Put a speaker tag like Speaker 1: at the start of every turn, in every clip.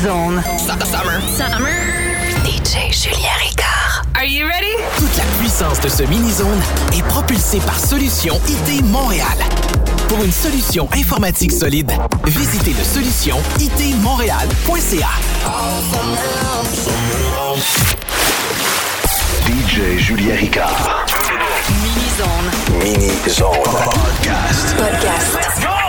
Speaker 1: Mini-Zone.
Speaker 2: Summer.
Speaker 1: Summer. DJ Julien Ricard. Are you ready?
Speaker 3: Toute la puissance de ce mini-zone est propulsée par Solution IT Montréal. Pour une solution informatique solide, visitez le solution itmontréal.ca.
Speaker 4: DJ Julien Ricard.
Speaker 1: Mini-Zone.
Speaker 4: Mini Zone Podcast.
Speaker 1: Podcast.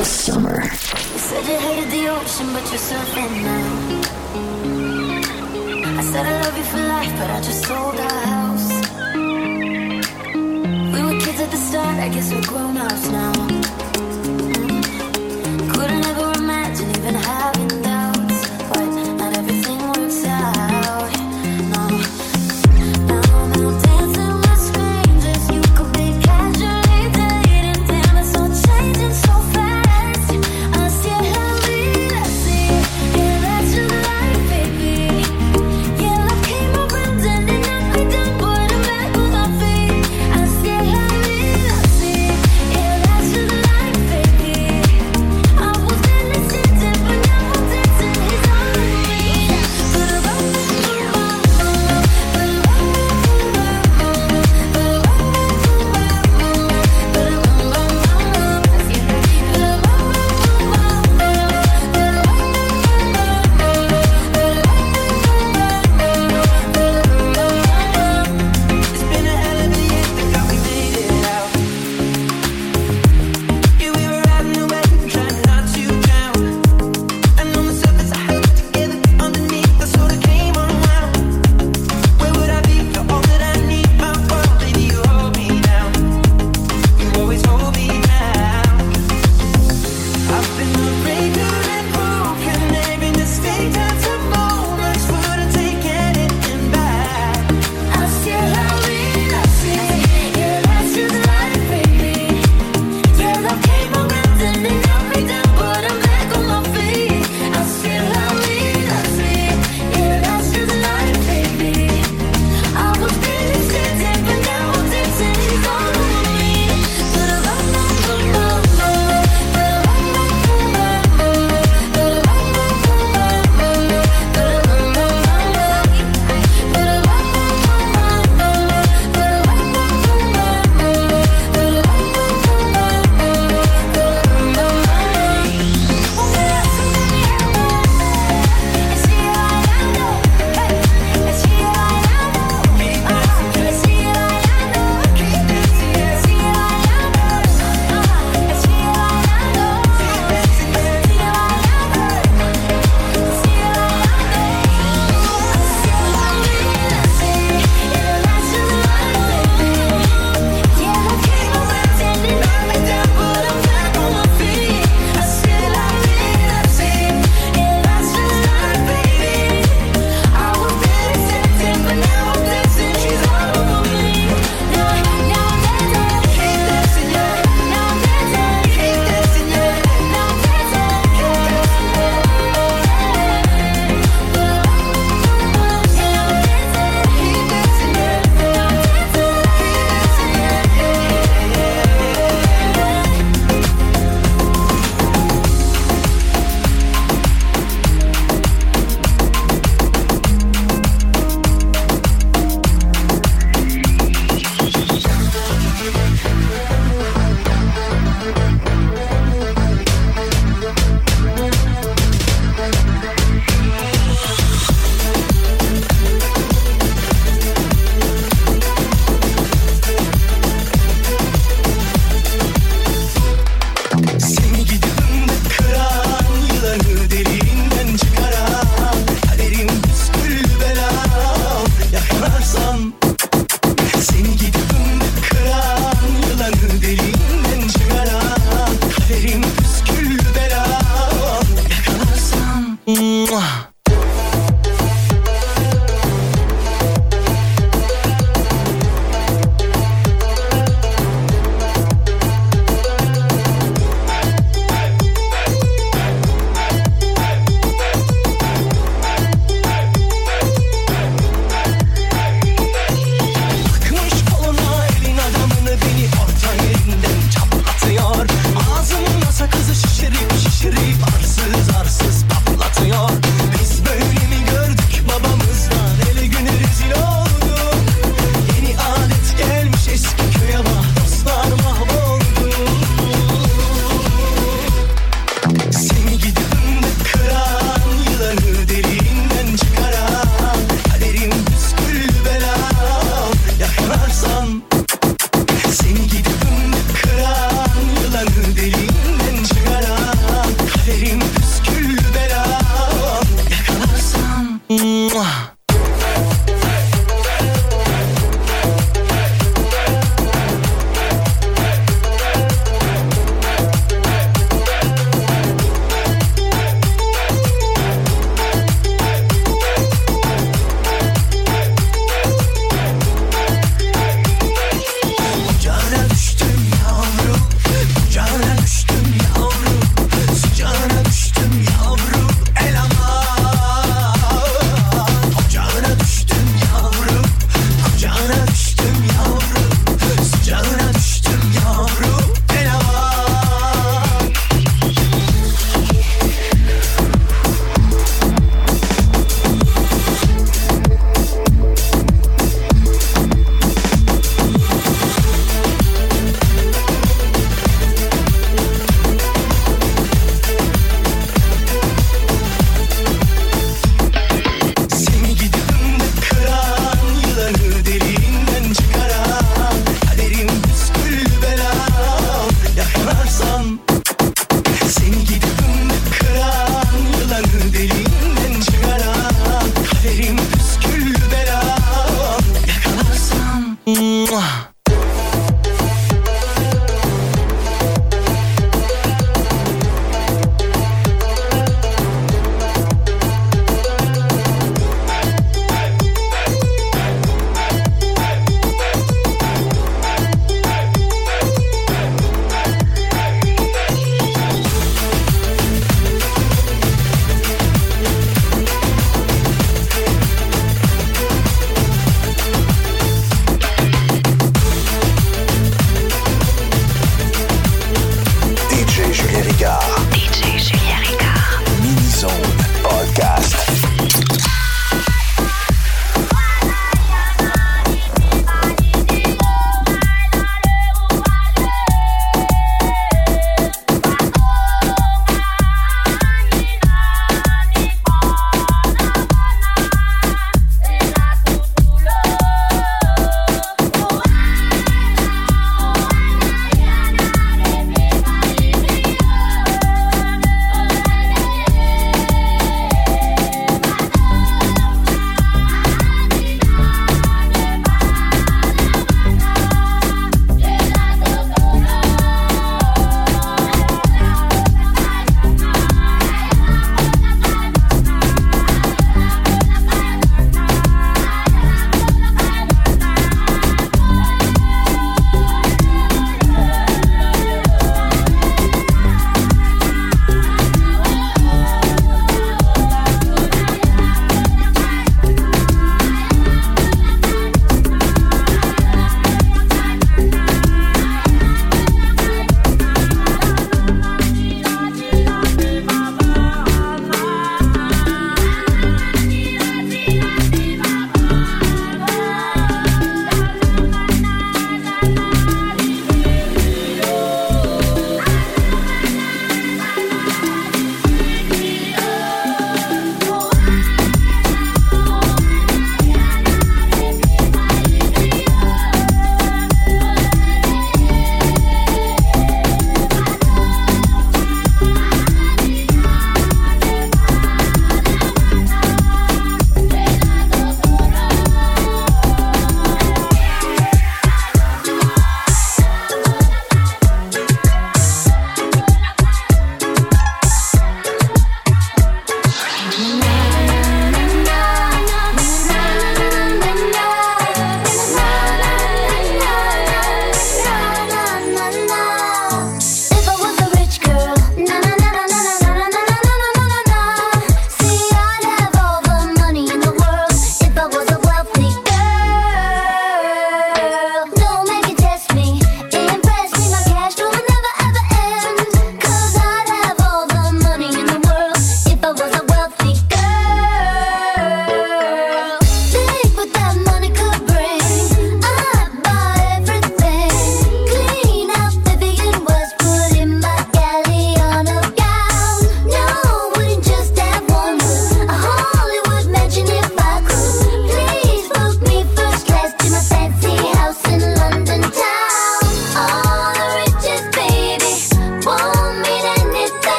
Speaker 4: The summer.
Speaker 5: You said you hated the ocean, but you're surfing now. I said I love you for life, but I just sold our house. We were kids at the start, I guess we're grown ups now.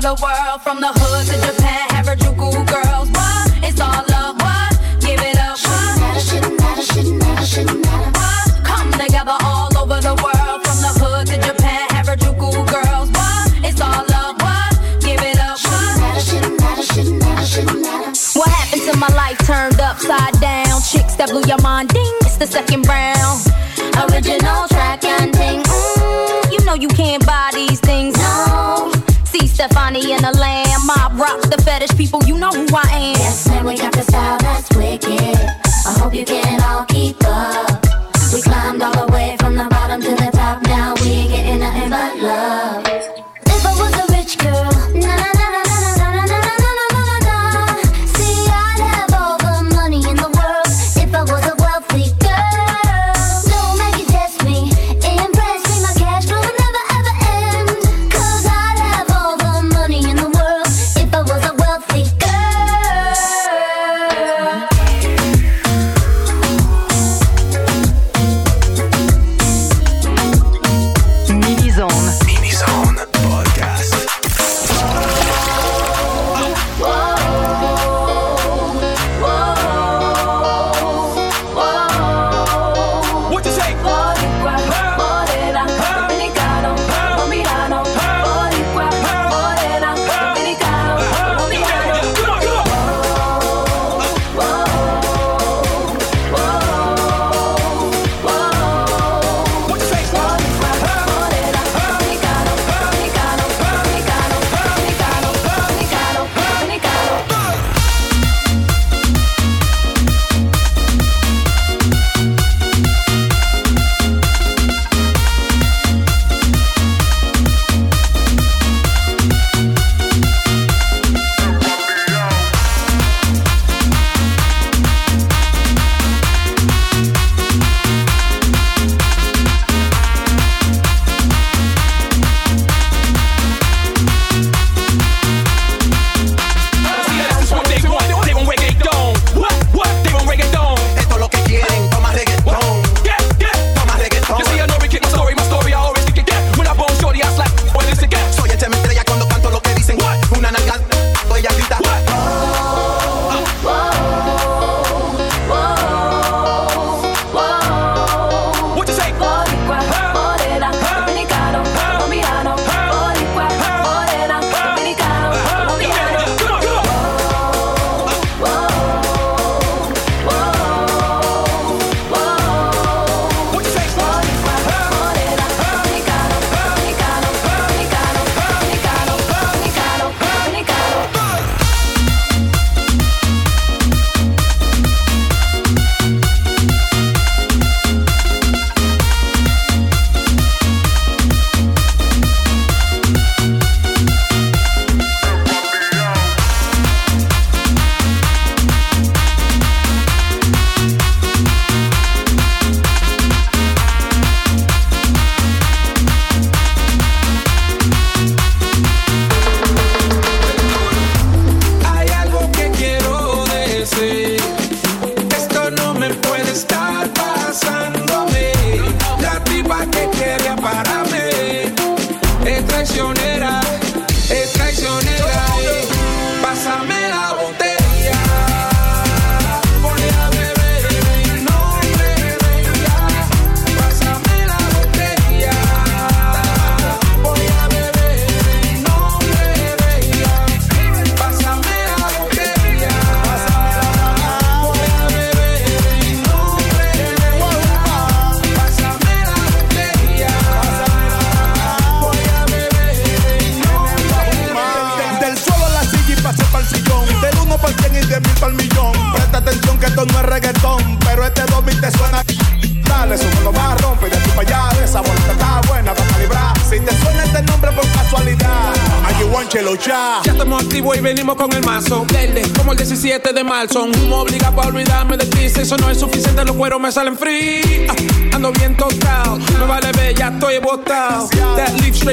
Speaker 5: the
Speaker 2: world, from the hood to Japan, Harajuku girls. What? It's all love. What? Give it up. What? Shouldn't matter, shouldn't matter, shouldn't matter, What? Come together all over the world, from the hood to Japan, Harajuku girls. What? It's all love. What? Give it up. Shouldn't matter, shouldn't matter, shouldn't matter, shouldn't matter.
Speaker 6: What happened to my life turned upside down? Chicks that blew your mind, ding, it's the second round body in the lamb, Mob rocks the fetish people, you know who I am.
Speaker 5: Yes, man, we got the style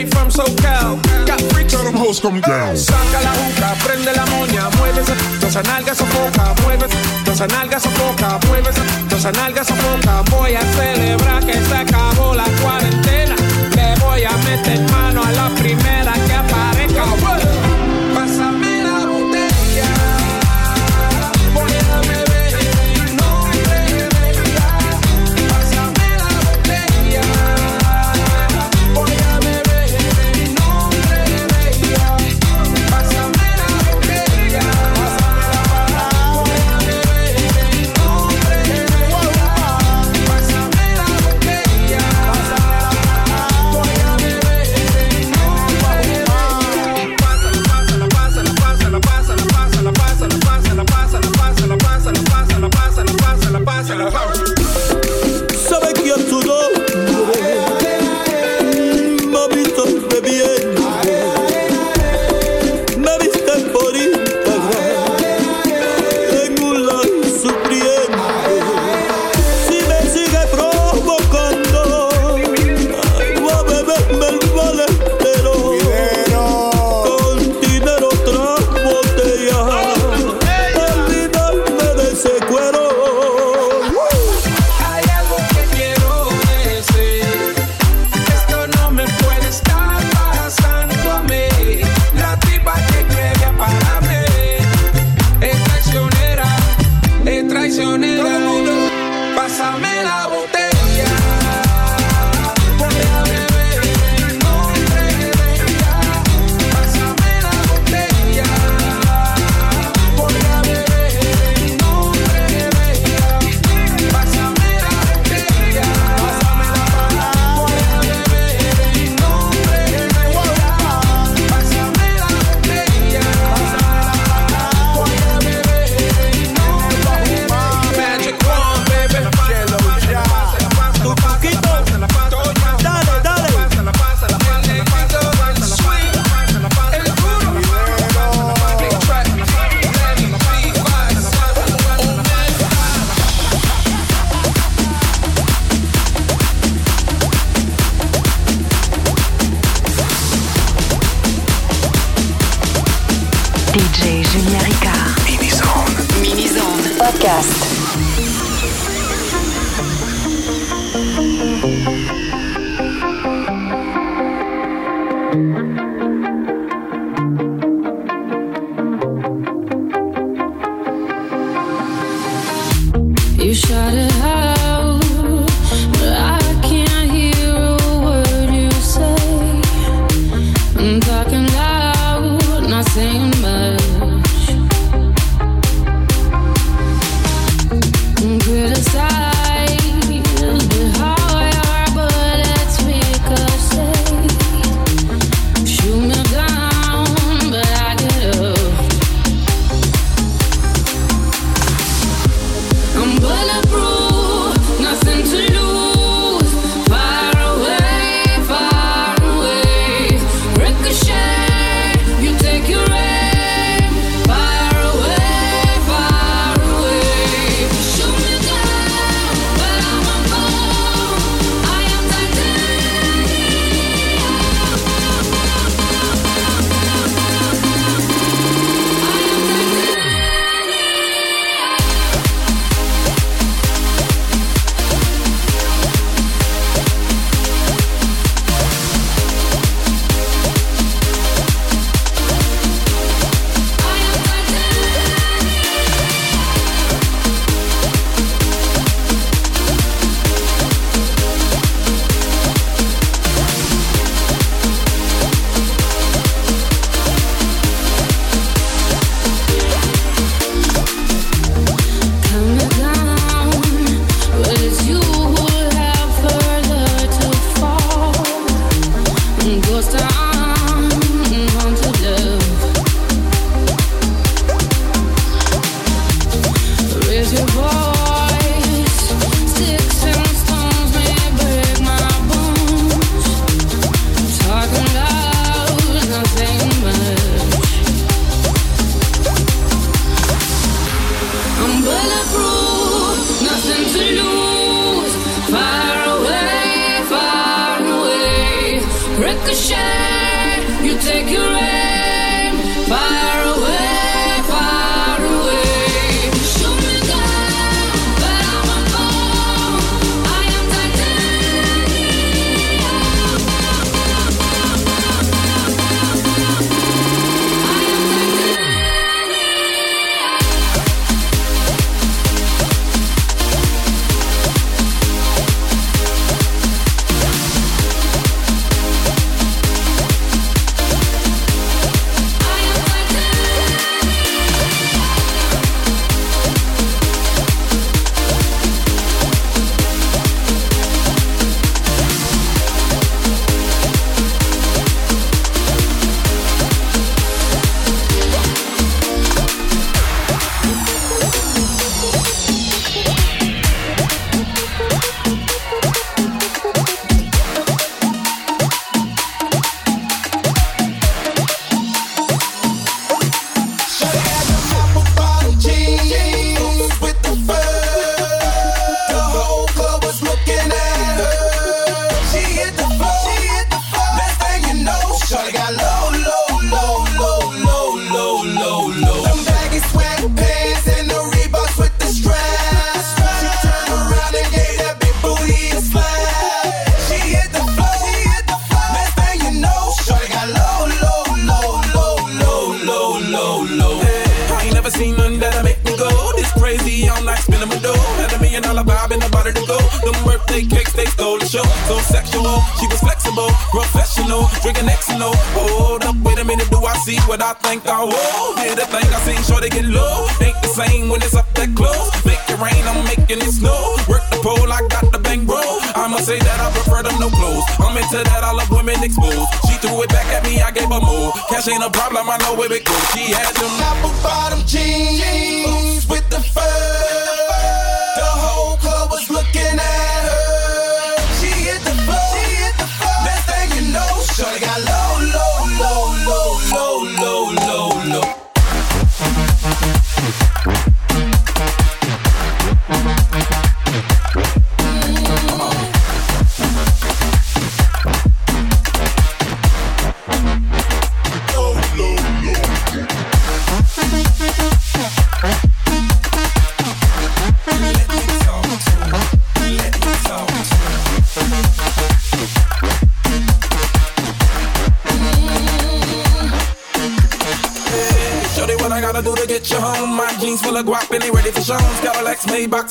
Speaker 5: from
Speaker 7: SoCal. Got freaks
Speaker 8: on them hoes come down.
Speaker 7: Saca la juca, prende la moña, muévese, dos nalgas sofoca, muévese, dos nalgas sofoca, muévese, dos nalgas sofoca. Voy a celebrar que se acabó la cuarentena. Le voy a meter mano a la primera que aparece.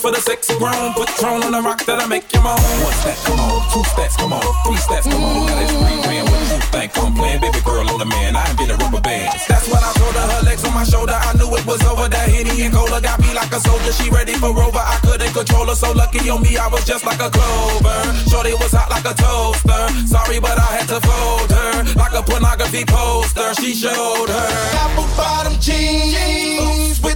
Speaker 7: For the sexy grown. Put on the rock that I make you moan. One step, come on. Two steps, come on. Three steps, come on. Now that's three grand. What you think I'm playing? Baby girl on the man. I ain't been a rubber band. That's when I told her her legs on my shoulder. I knew it was over. That Henny and Cola got me like a soldier. She ready for Rover. I couldn't control her. So lucky on me, I was just like a clover. Shorty was hot like a toaster. Sorry, but I had to fold her. Like a pornography poster. She showed her.
Speaker 9: Apple bottom jeans with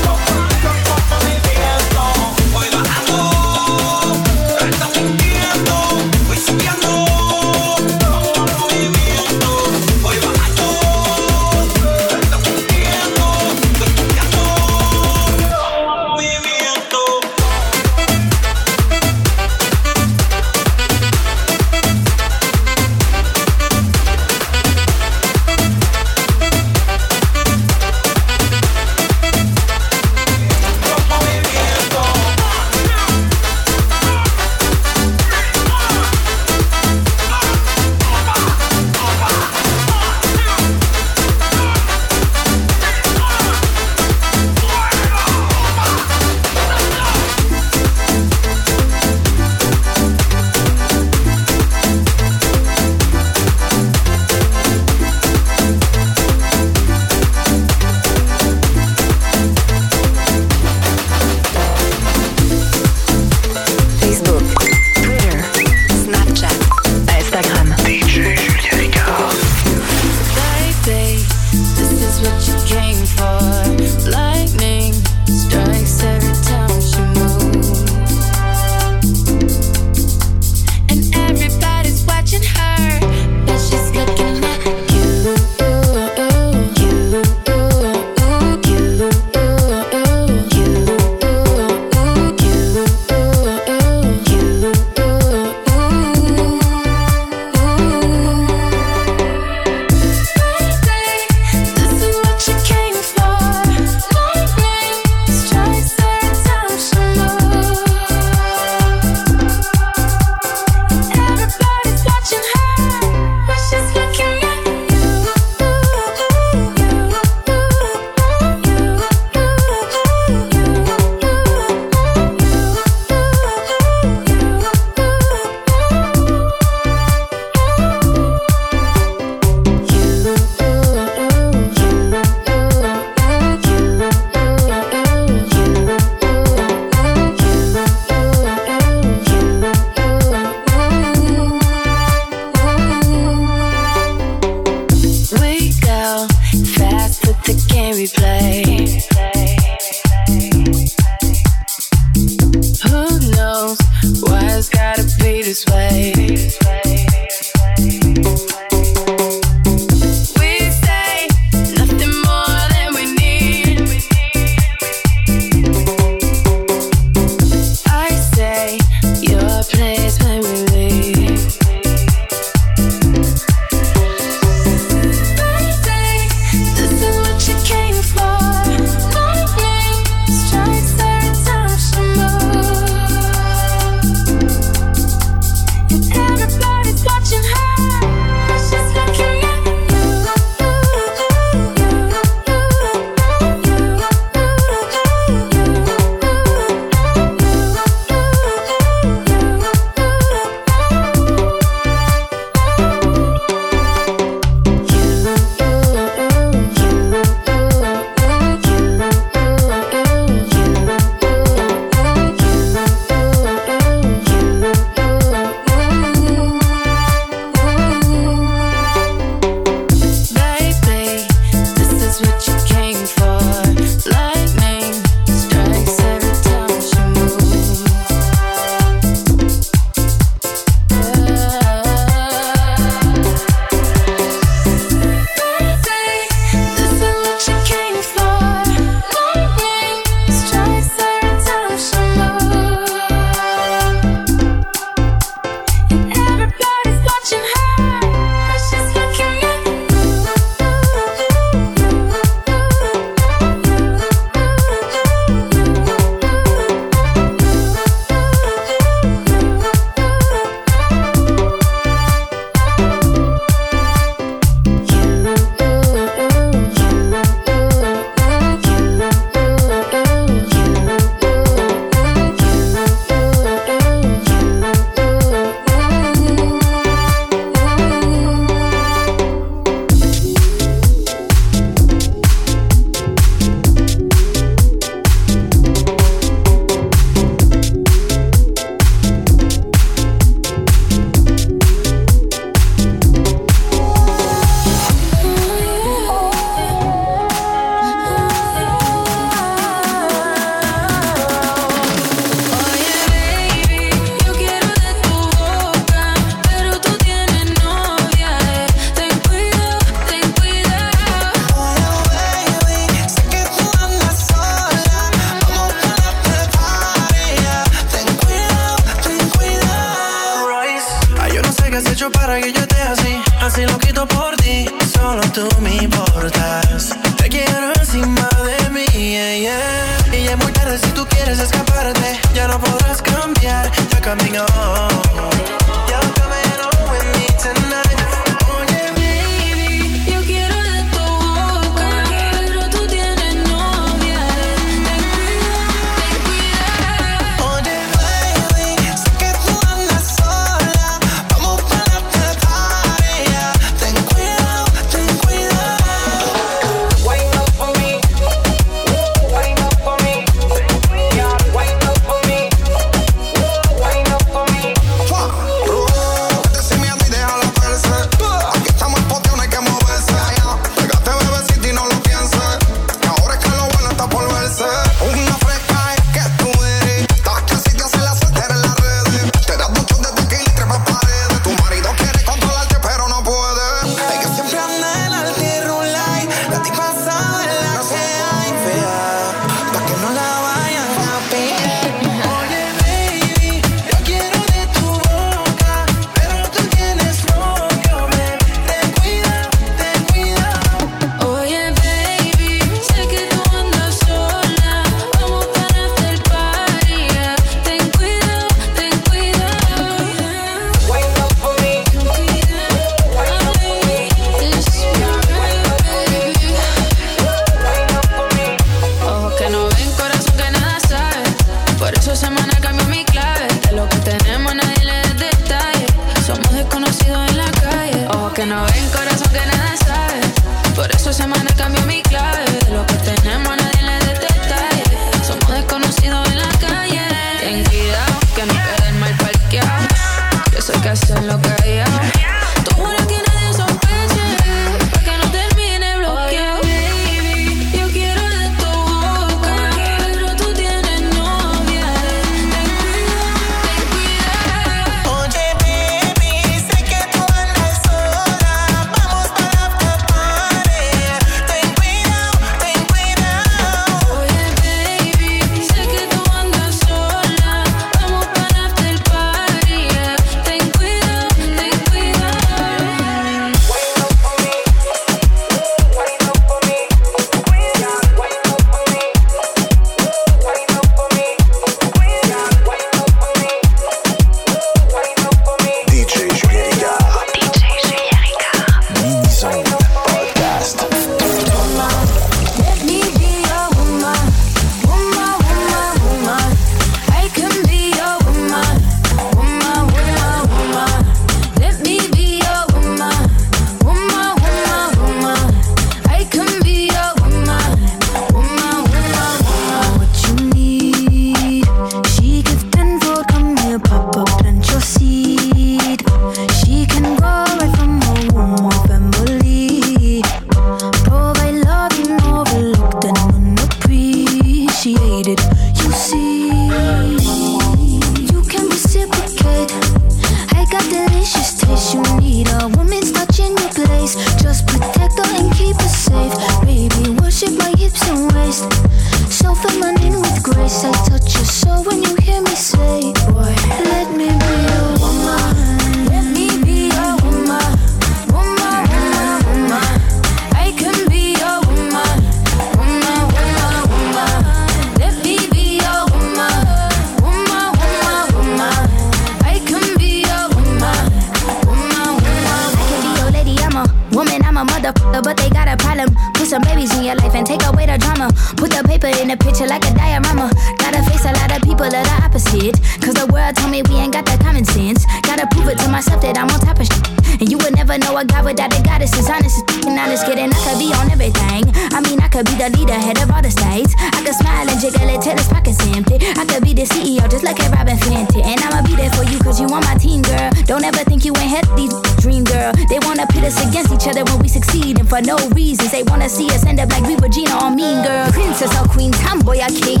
Speaker 6: And I'ma be there for you, cause you on my team, girl. Don't ever think you ain't had these dream, girl. They wanna pit us against each other when we succeed, and for no reasons. They wanna see us end up like we Regina or Mean Girl. Princess or Queen, tomboy or king.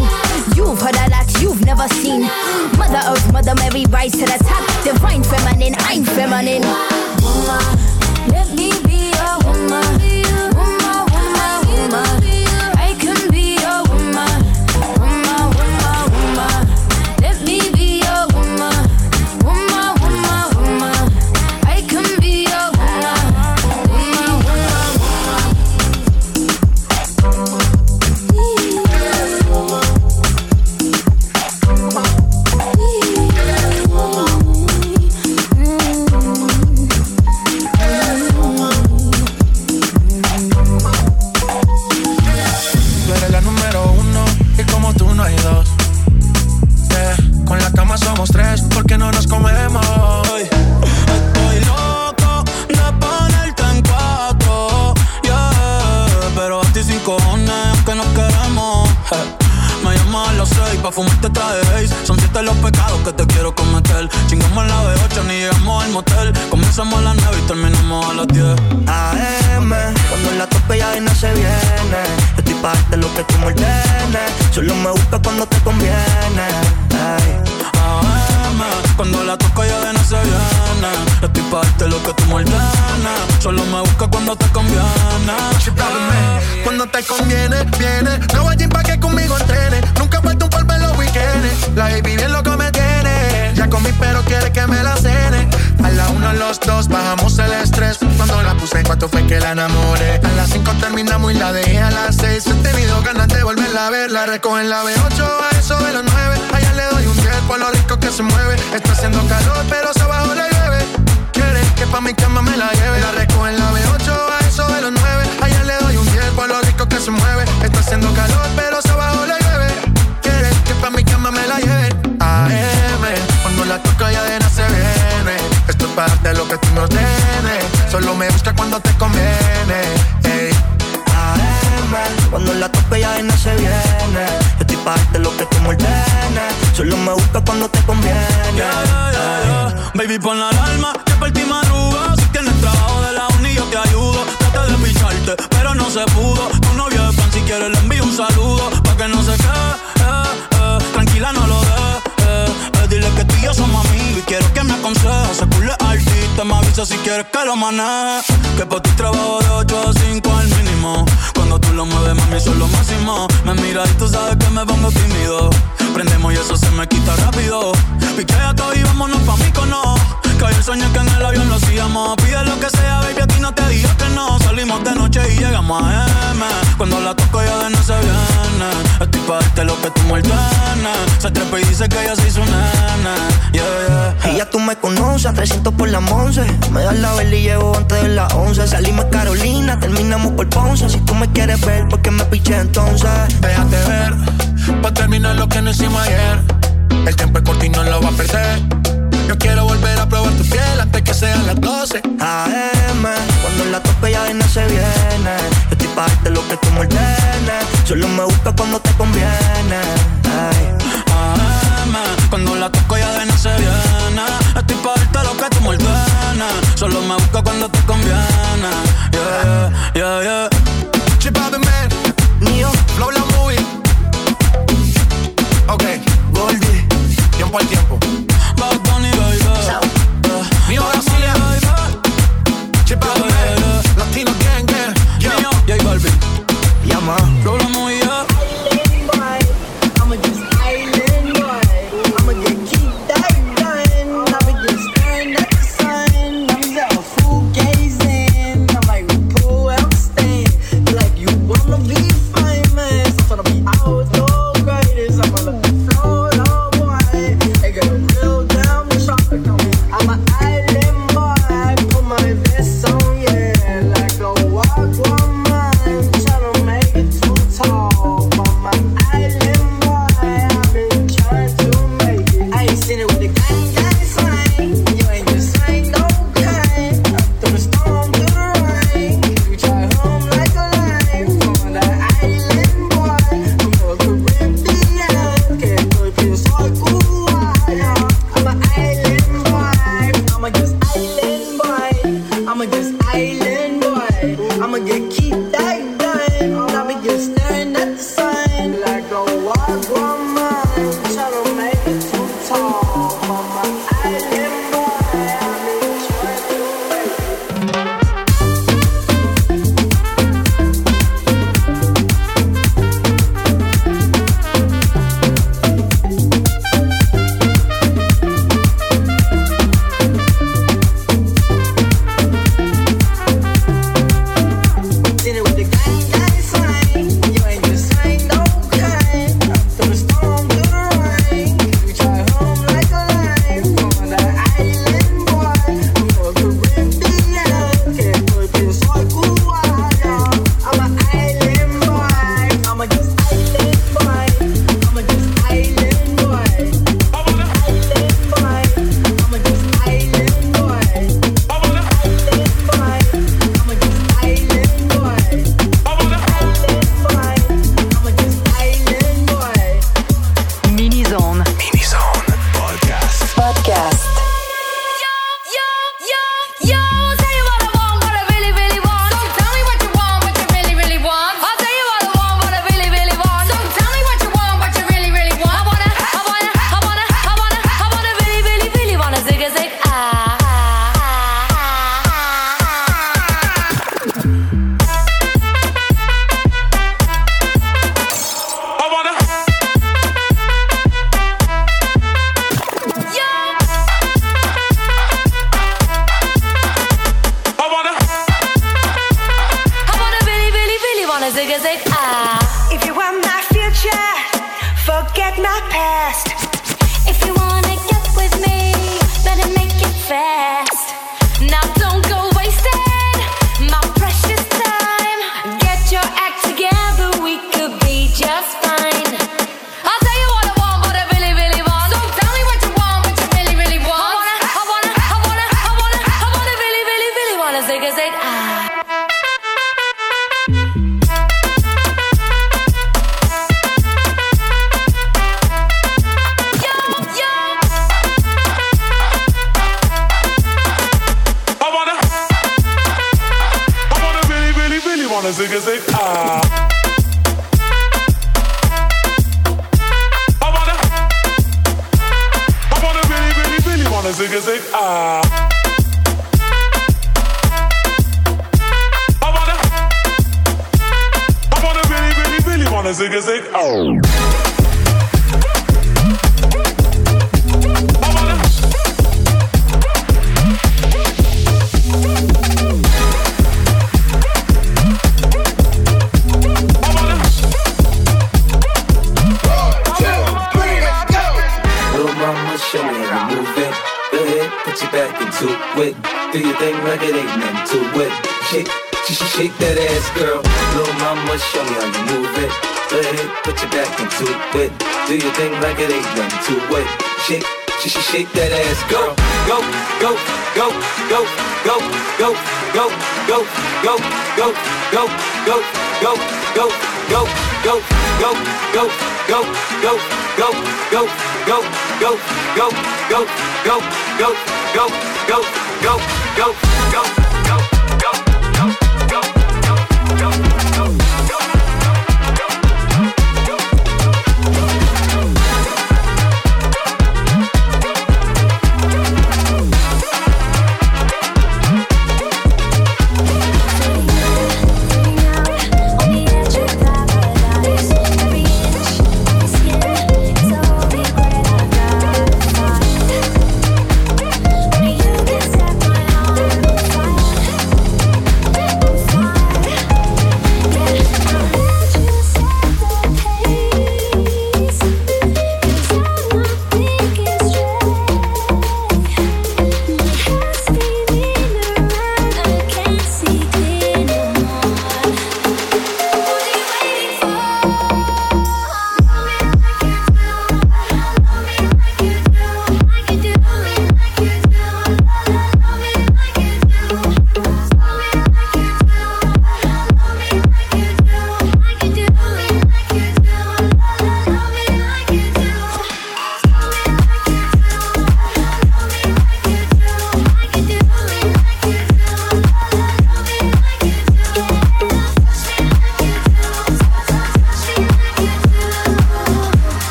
Speaker 6: You've heard a lot you've never seen. Mother Earth, Mother Mary, rise to the top. Divine feminine, I'm feminine. Let me
Speaker 10: Cuando te conviene. Ay.
Speaker 11: AM, cuando la toco ya de no se viene. Estoy pa' darte lo que tú me. Solo me busca cuando te conviene.
Speaker 12: Cuando te conviene, viene. No voy pa' que conmigo entrene. Nunca falta un polvo en los weekends. La baby bien loco me tiene. Ya comí, pero quiere que me la cene. A la una, los dos, bajamos el la cuanto fue que la enamoré. A las cinco terminamos y la dejé a las seis. He tenido ganas de volverla a ver. La recojo en la B8 a eso de las nueve. Allá le doy un 10 por lo rico que se mueve. Está haciendo calor, pero se abajo le llueve. Quiere que pa' mi cama me la lleve. La recojo en la B8 a eso de las 9. Allá le doy un 10 por lo rico que se mueve. Está haciendo calor, pero se abajo le llueve. Quiere que pa' mi cama me la lleve. AM, cuando la toca ya de se viene. Esto es parte de lo que tú me ordenes. Solo me busca cuando te conviene. Ey.
Speaker 10: AM, cuando la tope ya no se viene. Yo estoy pa' darte lo que tú me ordenes. Solo me busca cuando te conviene.
Speaker 11: Baby, pon la alarma, que por ti madruga. Si tienes trabajo de la uni, yo te ayudo. Trata de picharte, pero no se pudo. Tu novio es fan, si quieres le envío un saludo. Pa' que no se quede, eh, eh. tranquila, no lo dejes. Eh, eh. Dile que tú y yo somos amigos y quiero que me aconsejes. Culo artista, me avisa si quieres que lo maneje. Que por ti trabajo de 8 a 5 al mínimo. Cuando tú lo mueves, mami, son lo máximo. Me miras y tú sabes que me pongo tímido. Prendemos y eso se me quita rápido. Piquea todo y vámonos pa' mí no. Que sueño es que en el avión lo hacíamos. Pide lo que sea, baby, a ti no te digo que no. Salimos de noche y llegamos a M. Cuando la toco ya de no se viene. Estoy pa' darte lo que tú ordenes. Se trepa y dice que ella se hizo nena. Yeah, yeah.
Speaker 10: Y ya tú me conoces, 300 por la 11. Me das la vela y llevo antes de las 11. Salimos a Carolina, terminamos por Ponce. Si tú me quieres ver, ¿por qué me piché entonces?
Speaker 12: Déjate ver, pa' terminar lo que no hicimos ayer. El tiempo es corto y no lo va a perder. Yo quiero volver a probar tu piel antes que sean las 12.
Speaker 10: AM, cuando la tope ya no se viene. Yo estoy pa' darte lo que tú me ordenes. Solo me busca cuando te conviene. Ay.
Speaker 11: AM, cuando la toco ya de no se viene. Yeah, yeah,
Speaker 12: out the man.
Speaker 10: Neo,
Speaker 12: Flow la movie. Ok,
Speaker 10: Goldie.
Speaker 12: tiempo al tiempo.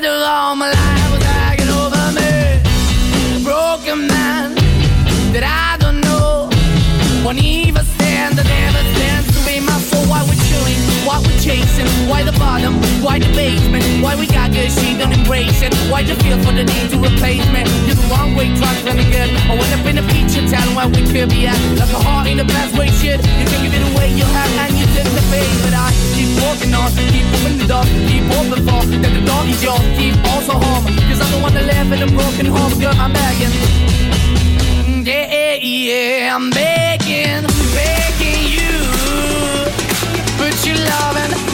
Speaker 13: Shadow all my life chasing, why the bottom, why the basement, why we got good, she don't embrace it. Why you feel for the need to replace me? You're the wrong way, trying to good. I went up in a feature town where we could be at. Like a heart in the best way, shit. You can give it away, you have, and you took the bait. But I keep walking on, keep moving the door, keep open for that the door is yours, keep also home. Cause I'm the one that live in a broken home, girl, I'm begging. Mm, yeah, yeah, I'm begging, begging loving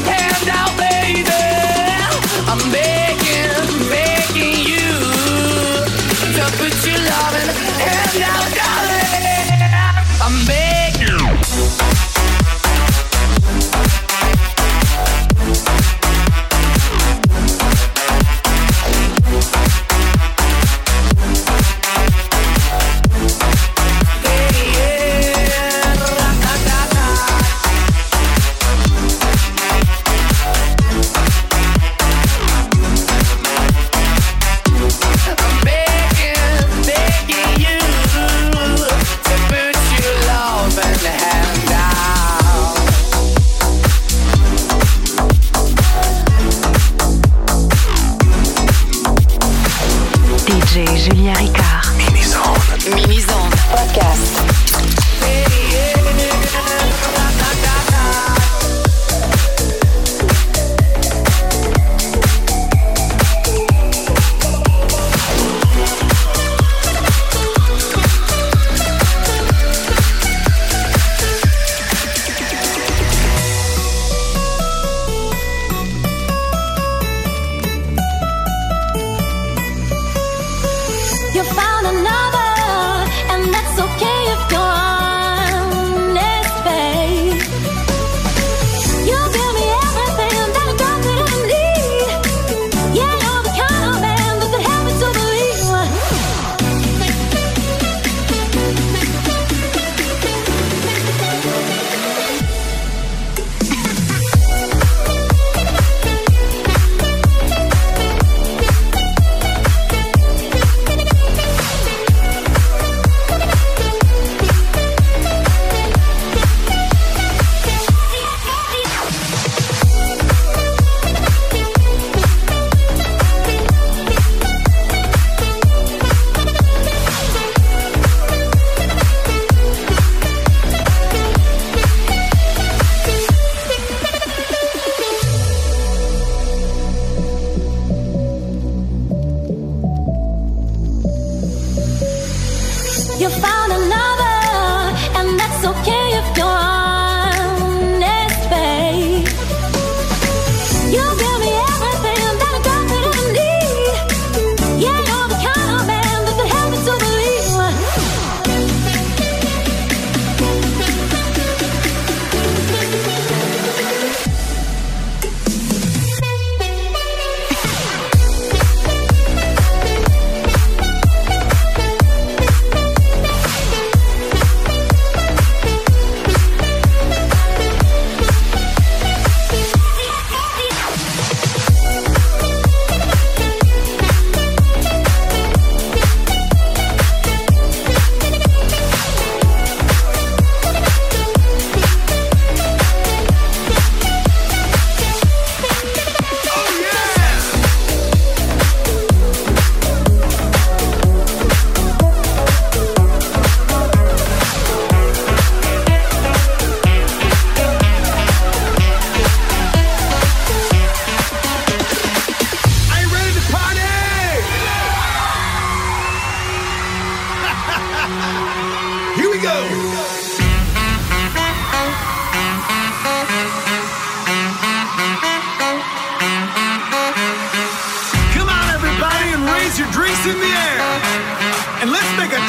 Speaker 14: and let's make a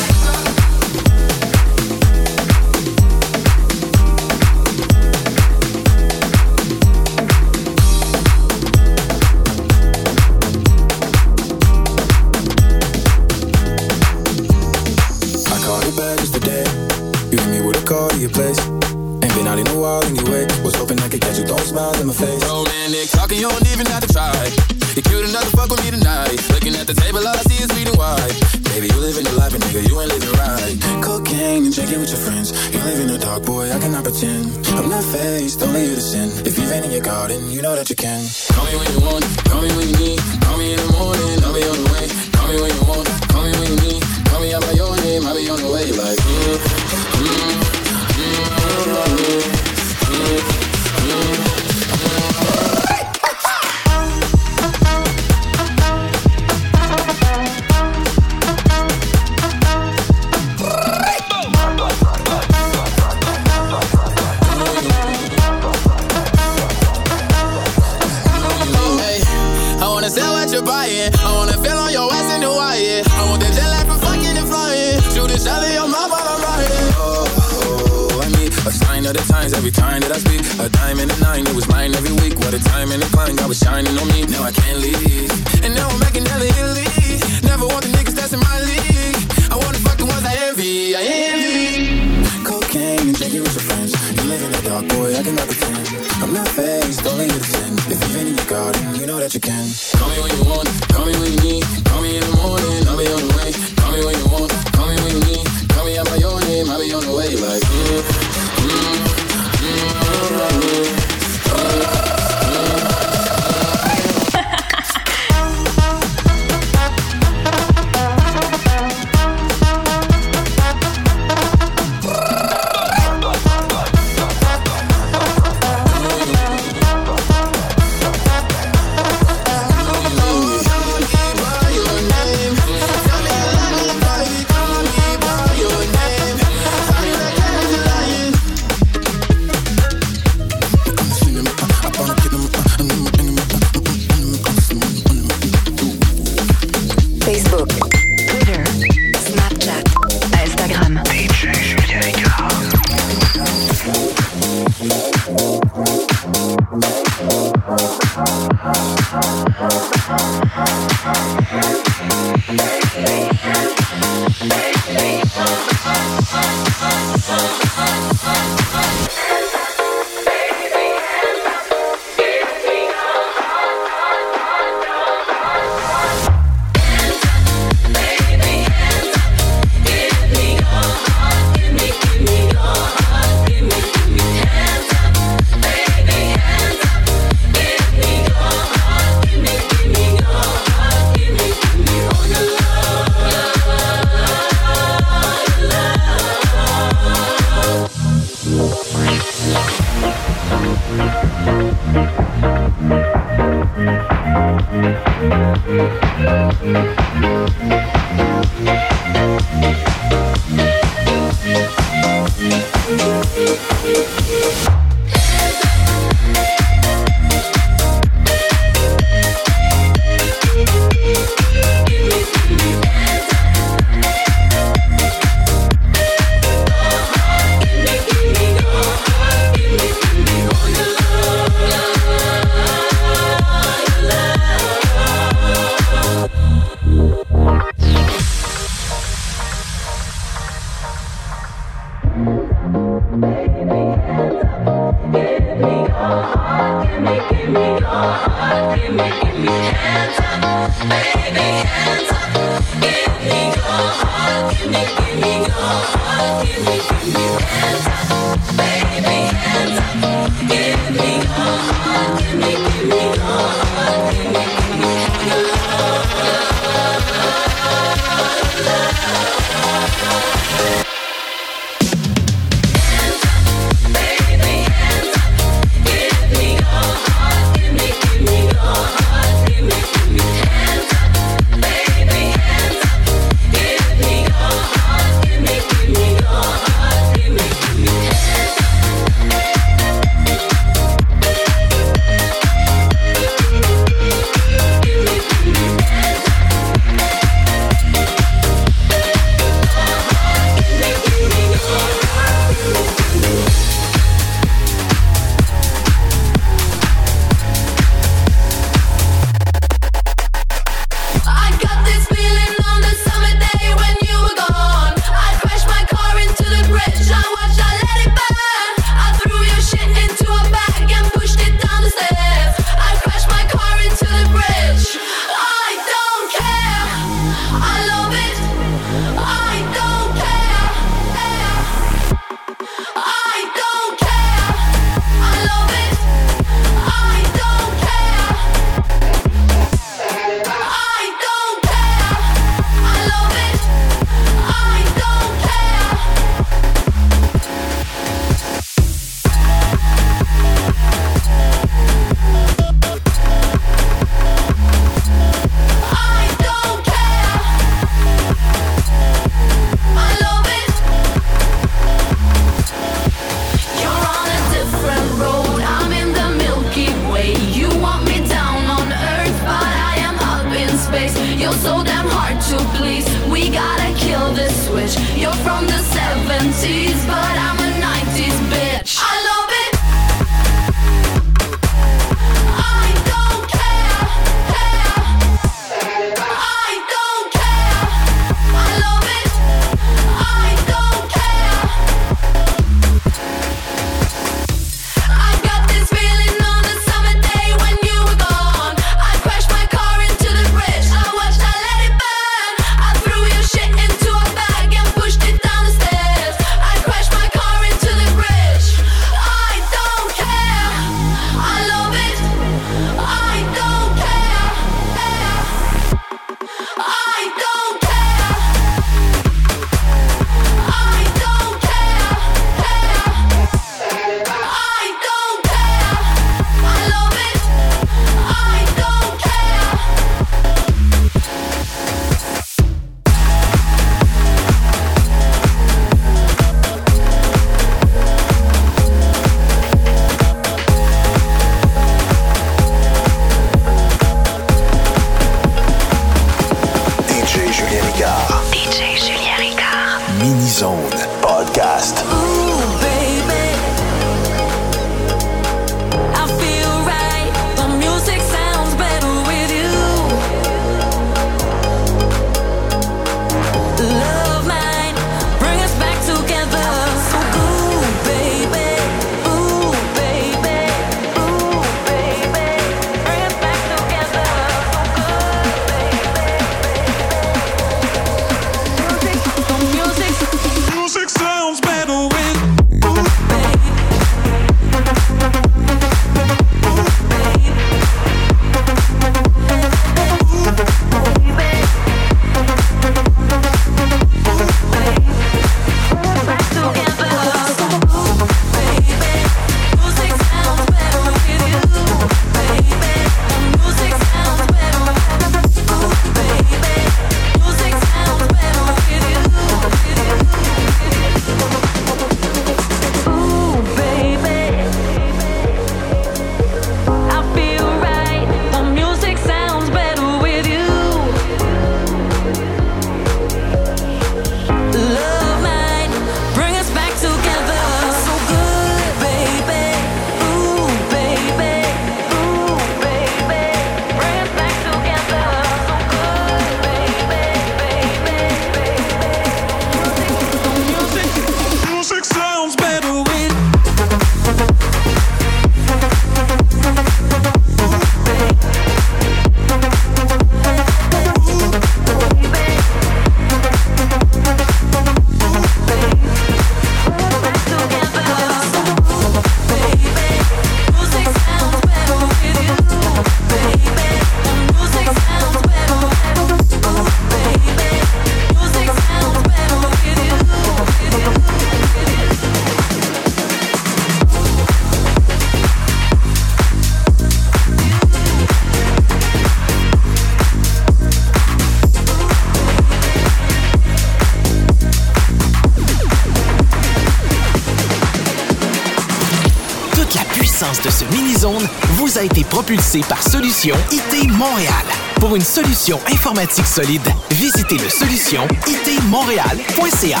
Speaker 3: propulsé par Solution IT Montréal. Pour une solution informatique solide, visitez le solution itmontréal.ca.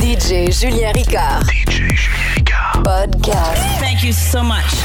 Speaker 15: DJ Julien Ricard.
Speaker 4: DJ Julien Ricard.
Speaker 15: Podcast.
Speaker 16: Thank you so much.